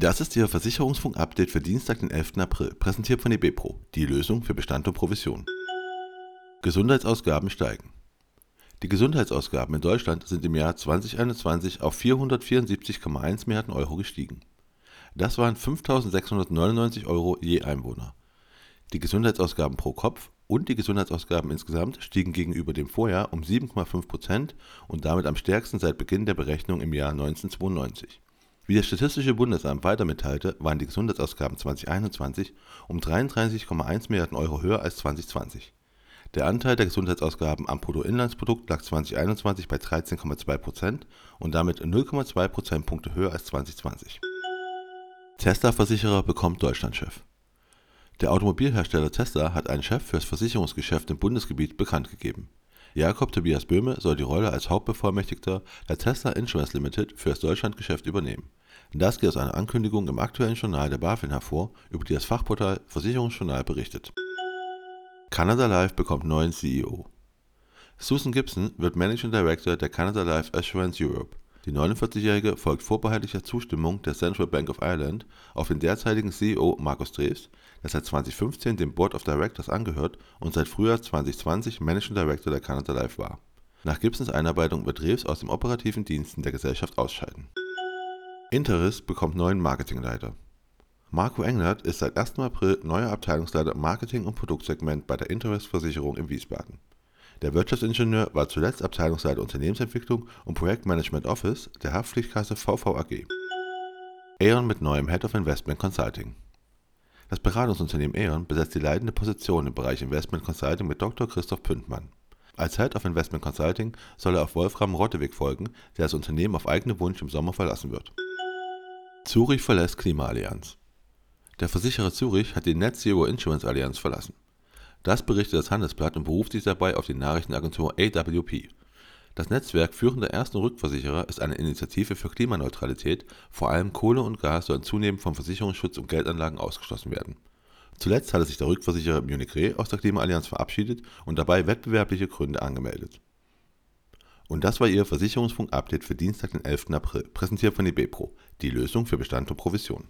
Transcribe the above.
Das ist Ihr Versicherungsfunk-Update für Dienstag, den 11. April, präsentiert von eBepro, die Lösung für Bestand und Provision. Gesundheitsausgaben steigen. Die Gesundheitsausgaben in Deutschland sind im Jahr 2021 auf 474,1 Milliarden Euro gestiegen. Das waren 5.699 Euro je Einwohner. Die Gesundheitsausgaben pro Kopf und die Gesundheitsausgaben insgesamt stiegen gegenüber dem Vorjahr um 7,5 Prozent und damit am stärksten seit Beginn der Berechnung im Jahr 1992. Wie das Statistische Bundesamt weiter mitteilte, waren die Gesundheitsausgaben 2021 um 33,1 Milliarden Euro höher als 2020. Der Anteil der Gesundheitsausgaben am Bruttoinlandsprodukt lag 2021 bei 13,2 Prozent und damit 0,2 Prozentpunkte höher als 2020. Tesla-Versicherer bekommt Deutschlandchef. Der Automobilhersteller Tesla hat einen Chef für das Versicherungsgeschäft im Bundesgebiet bekannt gegeben. Jakob Tobias Böhme soll die Rolle als Hauptbevollmächtigter der Tesla Insurance Limited für das Deutschlandgeschäft übernehmen. Das geht aus einer Ankündigung im aktuellen Journal der BaFin hervor, über die das Fachportal Versicherungsjournal berichtet. Canada Life bekommt neuen CEO. Susan Gibson wird Managing Director der Canada Life Assurance Europe. Die 49-Jährige folgt vorbehaltlicher Zustimmung der Central Bank of Ireland auf den derzeitigen CEO Markus Dreves, der seit 2015 dem Board of Directors angehört und seit Frühjahr 2020 Managing Director der Canada Life war. Nach Gibsons Einarbeitung wird Dreves aus den operativen Diensten der Gesellschaft ausscheiden. Interis bekommt neuen Marketingleiter. Marco Englert ist seit 1. April neuer Abteilungsleiter Marketing und Produktsegment bei der Interis Versicherung in Wiesbaden. Der Wirtschaftsingenieur war zuletzt Abteilungsleiter Unternehmensentwicklung und Projektmanagement Office der Haftpflichtkasse VVAG. Aeon mit neuem Head of Investment Consulting. Das Beratungsunternehmen Aeon besetzt die leitende Position im Bereich Investment Consulting mit Dr. Christoph Pündmann. Als Head of Investment Consulting soll er auf Wolfram Rotteweg folgen, der das Unternehmen auf eigenen Wunsch im Sommer verlassen wird. Zurich verlässt Klimaallianz. Der Versicherer Zurich hat die Net Zero Insurance Allianz verlassen. Das berichtet das Handelsblatt und beruft sich dabei auf die Nachrichtenagentur AWP. Das Netzwerk führender ersten Rückversicherer ist eine Initiative für Klimaneutralität, vor allem Kohle und Gas sollen zunehmend vom Versicherungsschutz und Geldanlagen ausgeschlossen werden. Zuletzt hatte sich der Rückversicherer Munich Re aus der Klimaallianz verabschiedet und dabei wettbewerbliche Gründe angemeldet. Und das war Ihr Versicherungsfunk-Update für Dienstag, den 11. April, präsentiert von eBepro, die Lösung für Bestand und Provision.